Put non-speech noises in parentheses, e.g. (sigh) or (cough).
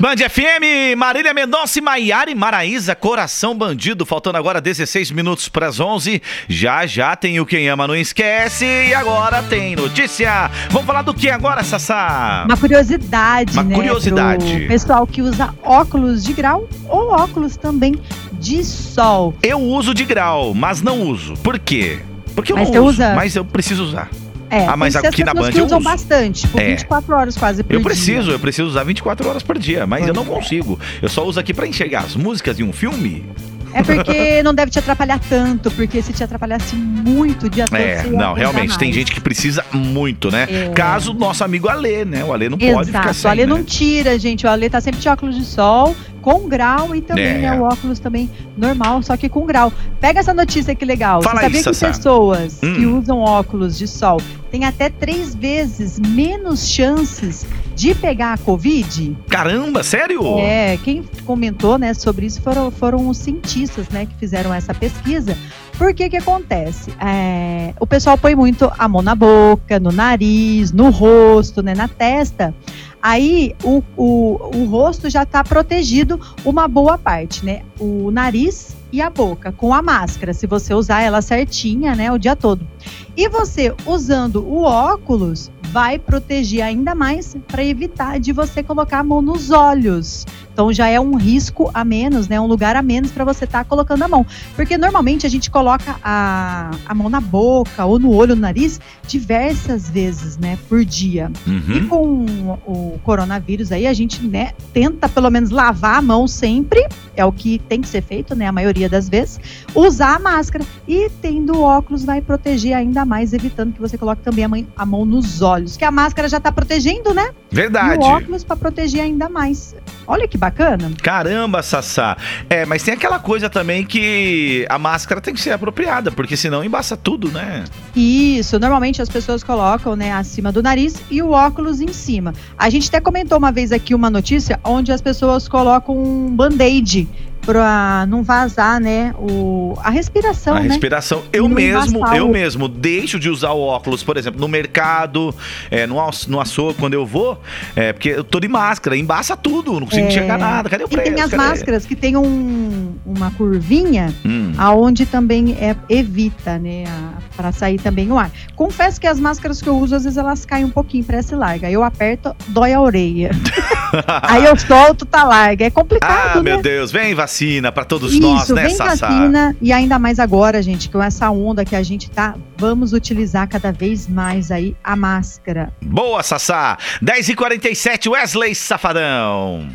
Band FM, Marília Mendonça e Maiara e Maraísa, Coração Bandido. Faltando agora 16 minutos para as 11. Já já tem o Quem Ama Não Esquece. E agora tem notícia. Vamos falar do que agora, Sassá? Uma curiosidade, Uma né? curiosidade. pessoal que usa óculos de grau ou óculos também de sol. Eu uso de grau, mas não uso. Por quê? Porque eu Mas não uso, usa? mas eu preciso usar. É, Ah, mas tem aqui na Band que eu usam uso. bastante, tipo, É. 24 horas quase por Eu dia. preciso, eu preciso usar 24 horas por dia, mas eu não consigo. Eu só uso aqui para enxergar as músicas de um filme. É porque (laughs) não deve te atrapalhar tanto, porque se te atrapalhasse muito o dia todo, É, não, realmente, tem mais. gente que precisa muito, né? É. Caso nosso amigo Alê, né? O Alê não pode ficar Exato, sem, o Ale né? não tira, gente. O Ale tá sempre de óculos de sol, com grau e também É. né, o óculos também normal, só que com grau. Pega essa notícia que legal. Fala Você sabia aí, que Sassá. pessoas que Hum. usam óculos de sol têm até três vezes menos chances de pegar a Covid? Caramba, sério? É, quem comentou, né, sobre isso foram, foram os cientistas, né, que fizeram essa pesquisa. Por que que acontece? É, o pessoal põe muito a mão na boca, no nariz, no rosto, né, na testa. Aí o, o, o rosto já está protegido uma boa parte, né? O nariz e a boca com a máscara, se você usar ela certinha, né, o dia todo. E você usando o óculos vai proteger ainda mais para evitar de você colocar a mão nos olhos. Então já é um risco a menos, né? Um lugar a menos para você estar colocando a mão. Porque normalmente a gente coloca a, a mão na boca ou no olho, no nariz, diversas vezes, né? Por dia. E Uhum. com o coronavírus aí, a gente, né, tenta pelo menos lavar a mão sempre, é o que tem que ser feito, né, a maioria das vezes, usar a máscara e tendo óculos vai proteger ainda mais, evitando que você coloque também a, mãe- a mão nos olhos, que a máscara já tá protegendo, né? Verdade. E o óculos para proteger ainda mais. Olha que bacana. Caramba, Sassá. É, mas tem aquela coisa também que a máscara tem que ser apropriada, porque senão embaça tudo, né? Isso, normalmente as pessoas colocam, né, acima do nariz e o óculos em cima. A gente até comentou uma vez aqui uma notícia onde as pessoas colocam um band-aid para não vazar, né, o, a respiração, a né? respiração. Eu mesmo, eu o- mesmo deixo de usar o óculos, por exemplo, no mercado, é, no, no açougue, quando eu vou, é, porque eu tô de máscara, embaça tudo, não consigo É. enxergar nada. Cadê o E preço? tem as Cadê? máscaras que tem um, uma curvinha Hum. aonde também é, evita, né, para sair também o ar. Confesso que as máscaras que eu uso, às vezes elas caem um pouquinho, parece larga. Eu aperto, dói a orelha. (laughs) (laughs) Aí eu solto, tá larga. É complicado, Ah, né? meu Deus, vem vacina pra todos Isso, nós, né, vem Sassá? vacina e ainda mais agora, gente, com essa onda que a gente tá, vamos utilizar cada vez mais aí a máscara. Boa, Sassá. 10h47, Wesley Safadão.